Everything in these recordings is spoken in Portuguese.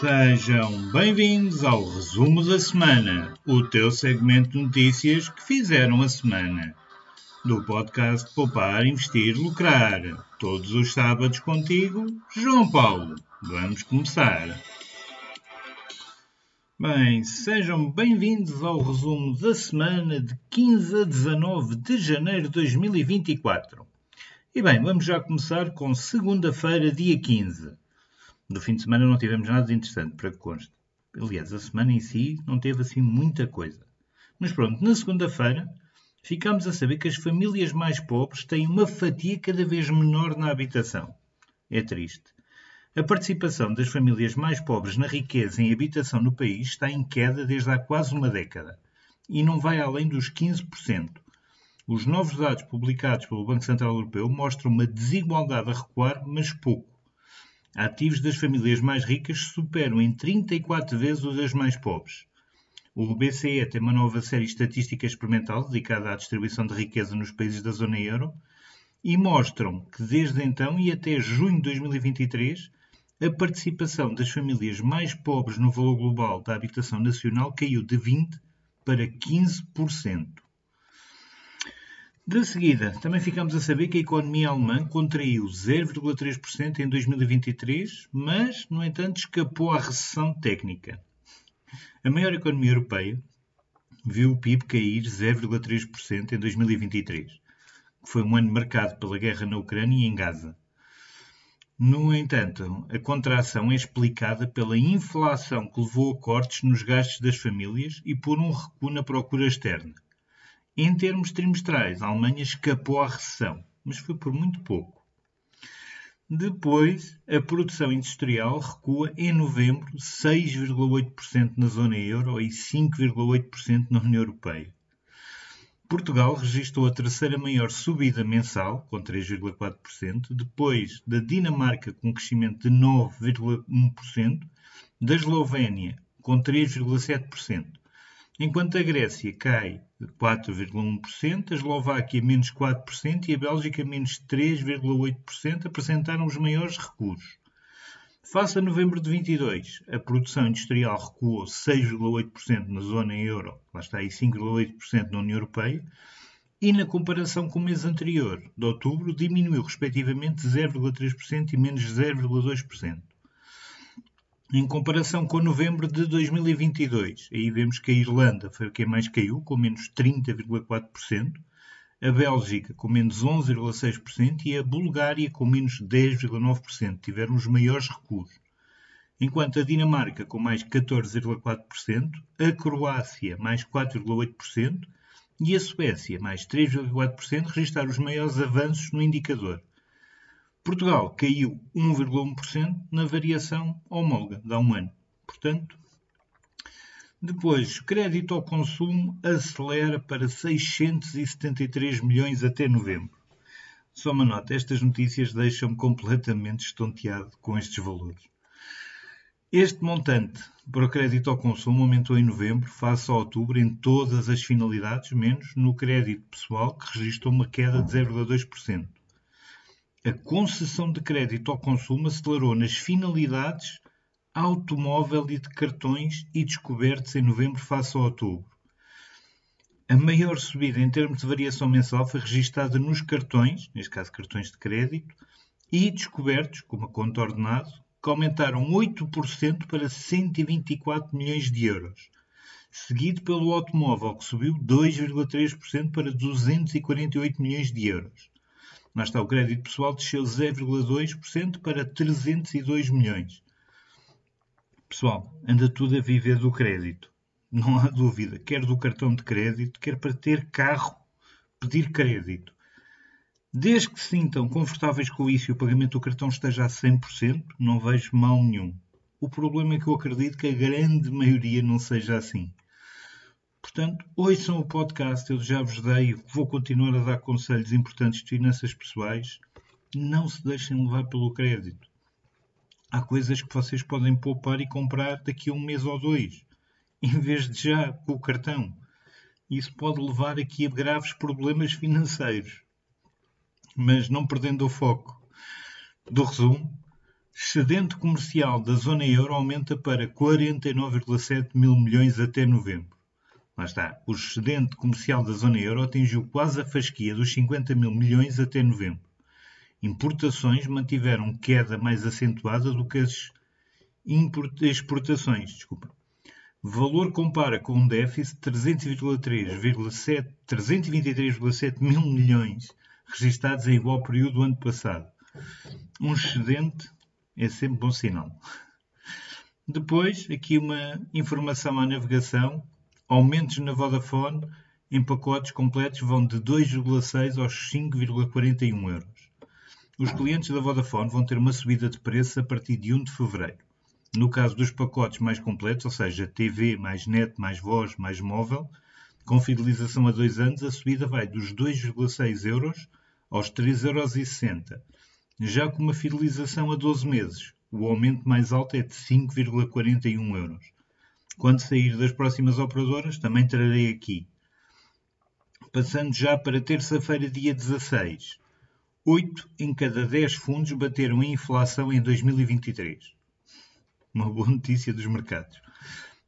Sejam bem-vindos ao Resumo da Semana, o teu segmento de notícias que fizeram a semana. Do podcast Poupar, Investir, Lucrar. Todos os sábados contigo, João Paulo. Vamos começar. Bem, sejam bem-vindos ao resumo da semana de 15 a 19 de janeiro de 2024. E bem, vamos já começar com segunda-feira, dia 15. Do fim de semana não tivemos nada de interessante, para que conste. Aliás, a semana em si não teve assim muita coisa. Mas pronto, na segunda-feira ficámos a saber que as famílias mais pobres têm uma fatia cada vez menor na habitação. É triste. A participação das famílias mais pobres na riqueza em habitação no país está em queda desde há quase uma década e não vai além dos 15%. Os novos dados publicados pelo Banco Central Europeu mostram uma desigualdade a recuar, mas pouco ativos das famílias mais ricas superam em 34 vezes os das mais pobres. O BCE tem uma nova série estatística experimental dedicada à distribuição de riqueza nos países da zona euro e mostram que desde então e até junho de 2023 a participação das famílias mais pobres no valor global da habitação nacional caiu de 20% para 15%. De seguida, também ficamos a saber que a economia alemã contraiu 0,3% em 2023, mas, no entanto, escapou à recessão técnica. A maior economia europeia viu o PIB cair 0,3% em 2023, que foi um ano marcado pela guerra na Ucrânia e em Gaza. No entanto, a contração é explicada pela inflação que levou a cortes nos gastos das famílias e por um recuo na procura externa. Em termos trimestrais, a Alemanha escapou à recessão, mas foi por muito pouco. Depois, a produção industrial recua em novembro 6,8% na zona euro e 5,8% na União Europeia. Portugal registrou a terceira maior subida mensal, com 3,4%, depois da Dinamarca, com crescimento de 9,1%, da Eslovénia, com 3,7% enquanto a Grécia cai de 4,1%, a Eslováquia menos 4% e a Bélgica menos 3,8% apresentaram os maiores recuos. Face a novembro de 22, a produção industrial recuou 6,8% na zona euro, lá está aí 5,8% na União Europeia, e na comparação com o mês anterior, de outubro, diminuiu respectivamente 0,3% e menos 0,2% em comparação com novembro de 2022. Aí vemos que a Irlanda foi quem mais caiu, com menos 30,4%, a Bélgica com menos 11,6% e a Bulgária com menos 10,9%. Tiveram os maiores recuos. Enquanto a Dinamarca com mais 14,4%, a Croácia mais 4,8% e a Suécia mais 3,4% registraram os maiores avanços no indicador. Portugal caiu 1,1% na variação homóloga de há um ano. Portanto, depois, crédito ao consumo acelera para 673 milhões até novembro. Só uma nota, estas notícias deixam-me completamente estonteado com estes valores. Este montante para o crédito ao consumo aumentou em novembro, face a outubro, em todas as finalidades, menos no crédito pessoal, que registrou uma queda de 0,2% a concessão de crédito ao consumo acelerou nas finalidades automóvel e de cartões e descobertos em novembro face a outubro. A maior subida em termos de variação mensal foi registada nos cartões, neste caso cartões de crédito, e descobertos, como a conta ordenado, que aumentaram 8% para 124 milhões de euros, seguido pelo automóvel, que subiu 2,3% para 248 milhões de euros. Lá está, o crédito pessoal desceu 0,2% para 302 milhões. Pessoal, anda tudo a viver do crédito. Não há dúvida. Quer do cartão de crédito, quer para ter carro, pedir crédito. Desde que se sintam confortáveis com isso e o pagamento do cartão esteja a 100%, não vejo mal nenhum. O problema é que eu acredito que a grande maioria não seja assim. Portanto, ouçam o podcast, eu já vos dei, vou continuar a dar conselhos importantes de finanças pessoais. Não se deixem levar pelo crédito. Há coisas que vocês podem poupar e comprar daqui a um mês ou dois, em vez de já com o cartão. Isso pode levar aqui a graves problemas financeiros. Mas não perdendo o foco do resumo, Excedente comercial da zona euro aumenta para 49,7 mil milhões até novembro. Lá está. O excedente comercial da zona euro atingiu quase a fasquia dos 50 mil milhões até novembro. Importações mantiveram queda mais acentuada do que as exportações. Desculpa. Valor compara com um déficit de 323,7 mil milhões registados em igual período do ano passado. Um excedente é sempre bom sinal. Depois, aqui uma informação à navegação. Aumentos na Vodafone em pacotes completos vão de 2,6 aos 5,41 euros. Os clientes da Vodafone vão ter uma subida de preço a partir de 1 de fevereiro. No caso dos pacotes mais completos, ou seja, TV, mais net, mais voz, mais móvel, com fidelização a 2 anos, a subida vai dos 2,6 euros aos 3,60 euros. Já com uma fidelização a 12 meses, o aumento mais alto é de 5,41 euros. Quando sair das próximas operadoras, também trarei aqui. Passando já para terça-feira, dia 16. 8 em cada 10 fundos bateram a inflação em 2023. Uma boa notícia dos mercados.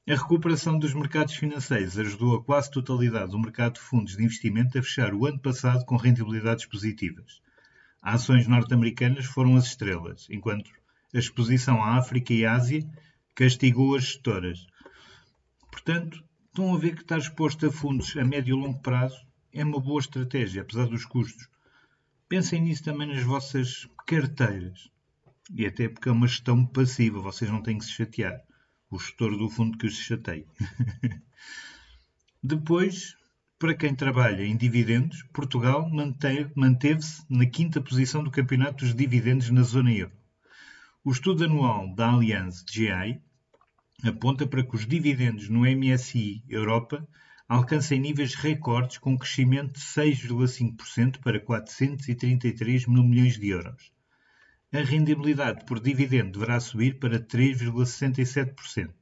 A recuperação dos mercados financeiros ajudou a quase totalidade do mercado de fundos de investimento a fechar o ano passado com rentabilidades positivas. As ações norte-americanas foram as estrelas, enquanto a exposição à África e Ásia castigou as gestoras. Portanto, estão a ver que estar exposto a fundos a médio e longo prazo é uma boa estratégia, apesar dos custos. Pensem nisso também nas vossas carteiras. E até porque é uma gestão passiva, vocês não têm que se chatear. O gestor do fundo que os chateia. Depois, para quem trabalha em dividendos, Portugal manteve-se na quinta posição do campeonato dos dividendos na zona euro. O estudo anual da Allianz GI aponta para que os dividendos no MSI Europa alcancem níveis recordes com crescimento de 6,5% para 433 mil milhões de euros. A rendibilidade por dividendo deverá subir para 3,67%.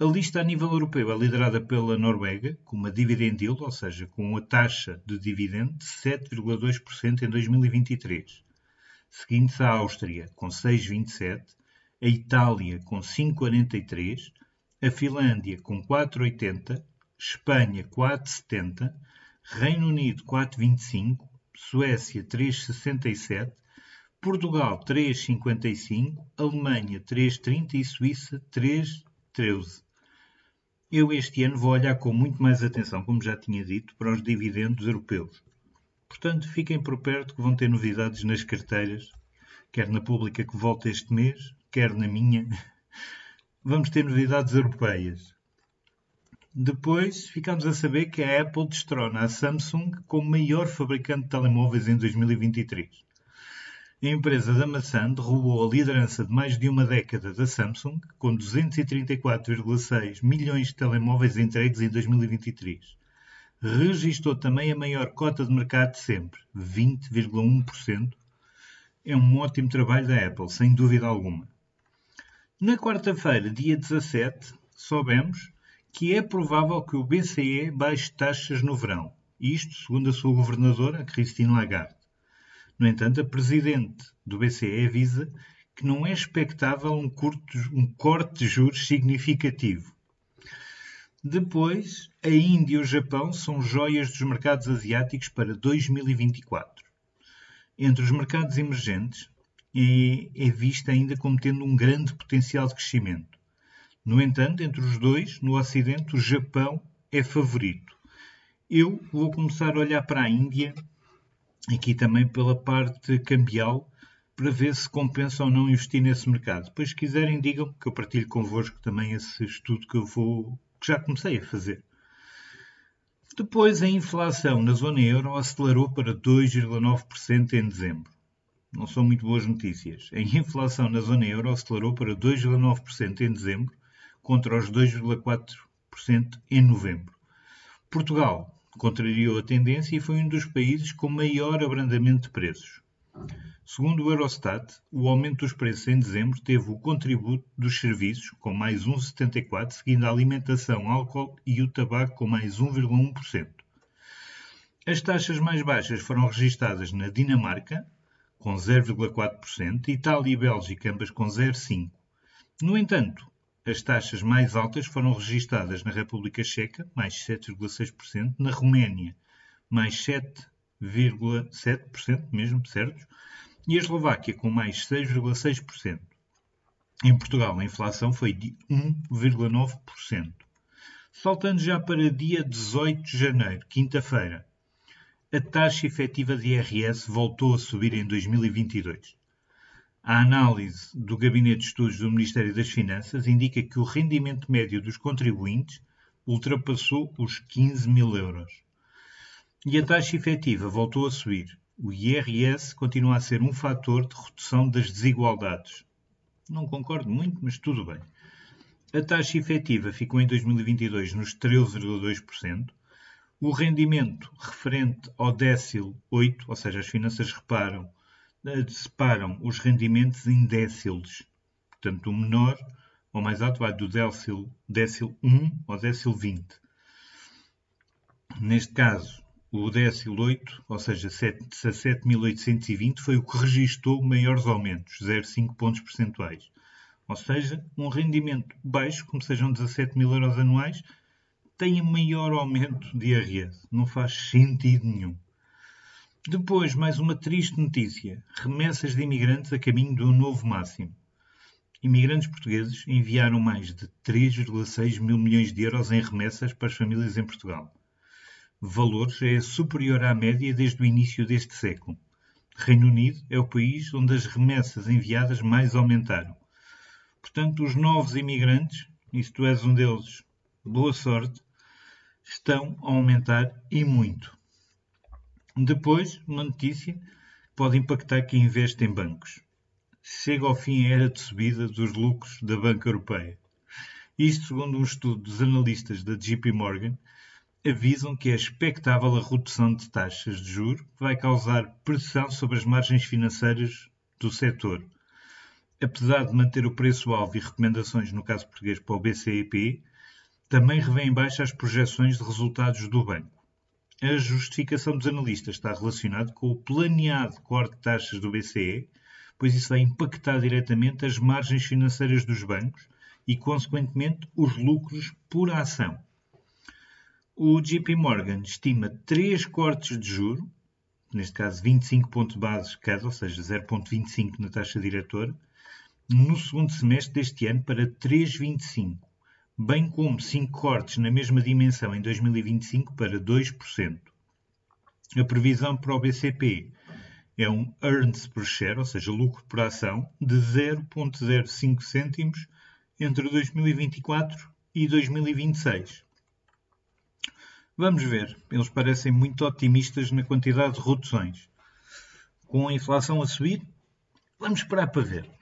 A lista a nível europeu é liderada pela Noruega, com uma dividend yield, ou seja, com uma taxa de dividendo de 7,2% em 2023. Seguindo-se a Áustria, com 6,27%, a Itália, com 5,43%, a Finlândia, com 4,80%, Espanha 4,70, Reino Unido 4,25, Suécia 3,67, Portugal 3,55, Alemanha 3,30 e Suíça 3,13. Eu este ano vou olhar com muito mais atenção, como já tinha dito, para os dividendos europeus. Portanto, fiquem por perto que vão ter novidades nas carteiras, quer na pública que volta este mês, quer na minha. Vamos ter novidades europeias. Depois ficamos a saber que a Apple destrona a Samsung como maior fabricante de telemóveis em 2023. A empresa da maçã derrubou a liderança de mais de uma década da Samsung, com 234,6 milhões de telemóveis entregues em 2023. Registrou também a maior cota de mercado de sempre, 20,1%. É um ótimo trabalho da Apple, sem dúvida alguma. Na quarta-feira, dia 17, soubemos que é provável que o BCE baixe taxas no verão. Isto, segundo a sua governadora, Christine Lagarde. No entanto, a presidente do BCE avisa que não é expectável um, curto, um corte de juros significativo. Depois, a Índia e o Japão são joias dos mercados asiáticos para 2024. Entre os mercados emergentes, é, é vista ainda como tendo um grande potencial de crescimento. No entanto, entre os dois, no Ocidente, o Japão é favorito. Eu vou começar a olhar para a Índia, aqui também pela parte cambial, para ver se compensa ou não investir nesse mercado. Depois, se quiserem, digam que eu partilho convosco também esse estudo que eu vou, que já comecei a fazer. Depois, a inflação na zona euro acelerou para 2,9% em dezembro não são muito boas notícias. A inflação na zona euro acelerou para 2,9% em dezembro, contra os 2,4% em novembro. Portugal contrariou a tendência e foi um dos países com maior abrandamento de preços. Segundo o Eurostat, o aumento dos preços em dezembro teve o contributo dos serviços, com mais 1,74%, seguindo a alimentação, álcool e o tabaco, com mais 1,1%. As taxas mais baixas foram registadas na Dinamarca, com 0,4%, Itália e Bélgica, ambas com 0,5%. No entanto, as taxas mais altas foram registadas na República Checa, mais 7,6%, na Roménia, mais 7,7%, mesmo, certo? E a Eslováquia, com mais 6,6%. Em Portugal, a inflação foi de 1,9%. Saltando já para dia 18 de janeiro, quinta-feira, a taxa efetiva de IRS voltou a subir em 2022. A análise do Gabinete de Estudos do Ministério das Finanças indica que o rendimento médio dos contribuintes ultrapassou os 15 mil euros. E a taxa efetiva voltou a subir. O IRS continua a ser um fator de redução das desigualdades, não concordo muito, mas tudo bem. A taxa efetiva ficou em 2022 nos 13,2%. O rendimento referente ao décil 8, ou seja, as finanças reparam, eh, separam os rendimentos em déciles. Portanto, o menor ou mais alto vai do décil, décil 1 ao décil 20. Neste caso, o décil 8, ou seja, 17.820, foi o que registrou maiores aumentos, 0,5 pontos percentuais. Ou seja, um rendimento baixo, como sejam 17 mil euros anuais, tem maior aumento de IRS. Não faz sentido nenhum. Depois, mais uma triste notícia: remessas de imigrantes a caminho do novo máximo. Imigrantes portugueses enviaram mais de 3,6 mil milhões de euros em remessas para as famílias em Portugal valor já é superior à média desde o início deste século. Reino Unido é o país onde as remessas enviadas mais aumentaram. Portanto, os novos imigrantes, e se tu és um deles, boa sorte, estão a aumentar e muito. Depois, uma notícia pode impactar quem investe em bancos. Chega ao fim a era de subida dos lucros da Banca Europeia. Isto segundo um estudo dos analistas da JP Morgan, avisam que é expectável a redução de taxas de juros que vai causar pressão sobre as margens financeiras do setor. Apesar de manter o preço-alvo e recomendações, no caso português, para o BCEP, também revém em baixa as projeções de resultados do banco. A justificação dos analistas está relacionada com o planeado corte de taxas do BCE, pois isso vai impactar diretamente as margens financeiras dos bancos e, consequentemente, os lucros por ação. O JP Morgan estima três cortes de juro, neste caso 25 pontos base cada, ou seja, 0,25 na taxa diretora, no segundo semestre deste ano para 3,25, bem como 5 cortes na mesma dimensão em 2025 para 2%. A previsão para o BCP é um earnings per share, ou seja, lucro por ação, de 0,05 cêntimos entre 2024 e 2026. Vamos ver, eles parecem muito otimistas na quantidade de reduções. Com a inflação a subir, vamos esperar para ver.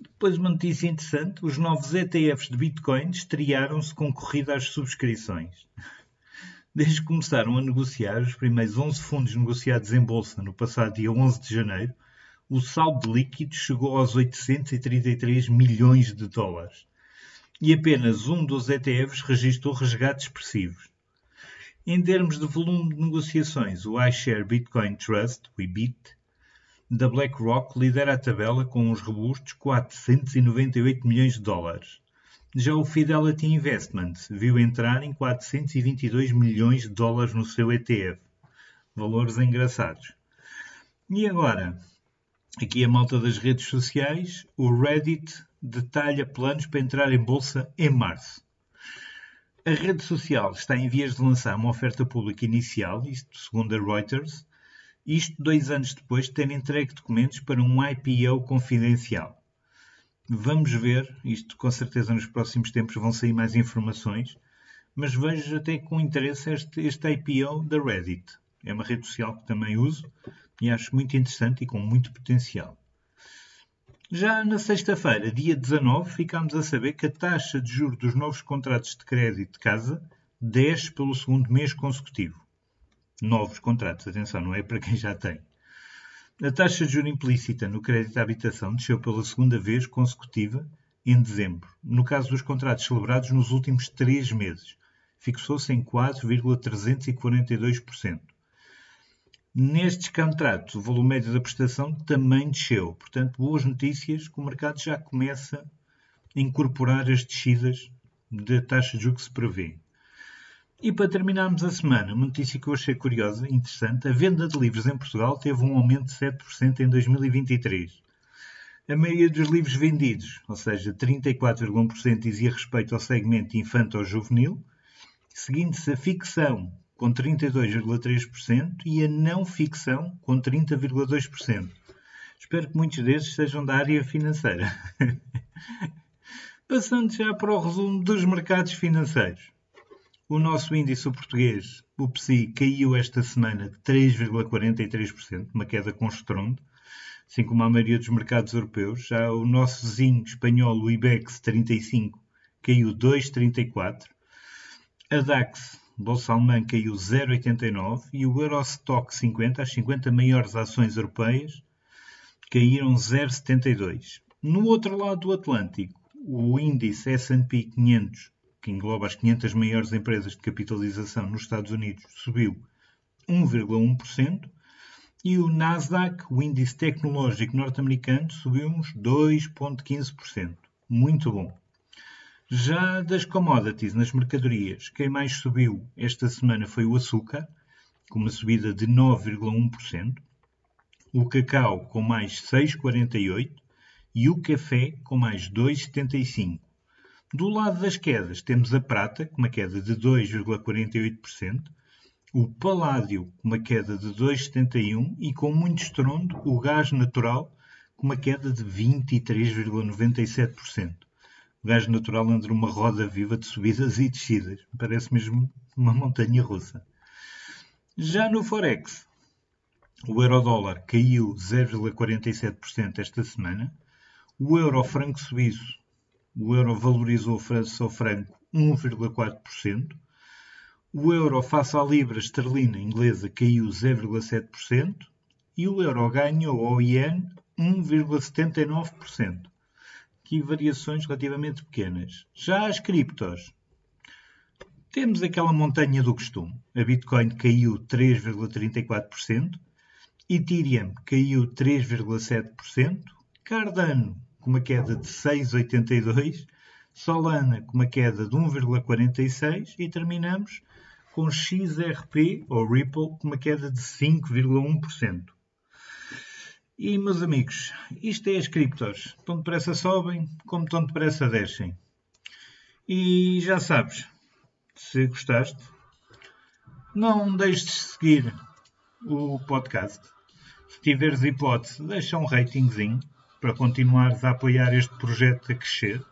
Depois, uma notícia interessante: os novos ETFs de Bitcoin estrearam-se com corrida às subscrições. Desde que começaram a negociar, os primeiros 11 fundos negociados em bolsa no passado dia 11 de janeiro, o saldo de líquidos chegou aos 833 milhões de dólares. E apenas um dos ETFs registrou resgates expressivos. Em termos de volume de negociações, o iShare Bitcoin Trust, o IBIT, da BlackRock lidera a tabela com uns robustos 498 milhões de dólares. Já o Fidelity Investments viu entrar em 422 milhões de dólares no seu ETF. Valores engraçados. E agora, aqui a malta das redes sociais, o Reddit detalha planos para entrar em bolsa em março. A rede social está em vias de lançar uma oferta pública inicial, isto segundo a Reuters, isto dois anos depois de ter entregue documentos para um IPO confidencial. Vamos ver, isto com certeza nos próximos tempos vão sair mais informações, mas vejo até com interesse este, este IPO da Reddit. É uma rede social que também uso e acho muito interessante e com muito potencial. Já na sexta-feira, dia 19, ficámos a saber que a taxa de juros dos novos contratos de crédito de casa desce pelo segundo mês consecutivo. Novos contratos, atenção, não é para quem já tem. A taxa de juros implícita no crédito à habitação desceu pela segunda vez consecutiva em dezembro. No caso dos contratos celebrados nos últimos três meses, fixou-se em 4,342%. Nestes contratos, o volume médio da prestação também desceu. Portanto, boas notícias que o mercado já começa a incorporar as descidas da taxa de juros que se prevê. E para terminarmos a semana, uma notícia que eu achei curiosa e interessante: a venda de livros em Portugal teve um aumento de 7% em 2023. A maioria dos livros vendidos, ou seja, 34,1%, dizia respeito ao segmento infanto-juvenil, seguindo-se a ficção, com 32,3%, e a não ficção, com 30,2%. Espero que muitos desses sejam da área financeira. Passando já para o resumo dos mercados financeiros. O nosso índice português, o PSI, caiu esta semana de 3,43%, uma queda com estrondo, assim como a maioria dos mercados europeus. Já o nosso vizinho espanhol, o IBEX 35, caiu 2,34%. A DAX, bolsa alemã, caiu 0,89% e o Eurostock 50, as 50 maiores ações europeias, caíram 0,72%. No outro lado do Atlântico, o índice S&P 500 que engloba as 500 maiores empresas de capitalização nos Estados Unidos, subiu 1,1%, e o Nasdaq, o índice tecnológico norte-americano, subiu uns 2,15%. Muito bom. Já das commodities nas mercadorias, quem mais subiu esta semana foi o açúcar, com uma subida de 9,1%, o cacau com mais 6,48% e o café com mais 2,75%. Do lado das quedas, temos a prata, com uma queda de 2,48%, o paládio, com uma queda de 2,71% e, com muito estrondo, o gás natural, com uma queda de 23,97%. O gás natural anda numa roda viva de subidas e descidas. Parece mesmo uma montanha russa. Já no Forex, o euro-dólar caiu 0,47% esta semana. O euro-franco suíço o euro valorizou face ao franco 1,4%. O euro face à libra esterlina inglesa caiu 0,7% e o euro ganhou ao iene 1,79%. Aqui variações relativamente pequenas. Já as criptos, temos aquela montanha do costume. A Bitcoin caiu 3,34%, Ethereum caiu 3,7%, Cardano com uma queda de 6,82%, Solana com uma queda de 1,46% e terminamos com XRP ou Ripple com uma queda de 5,1%. E meus amigos, isto é as criptos. Tão depressa sobem, como tão depressa descem. E já sabes, se gostaste, não deixes de seguir o podcast. Se tiveres hipótese, deixa um ratingzinho para continuares a apoiar este projeto a crescer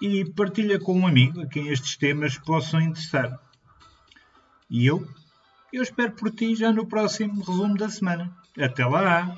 e partilha com um amigo a quem estes temas possam interessar. E eu, eu espero por ti já no próximo resumo da semana. Até lá!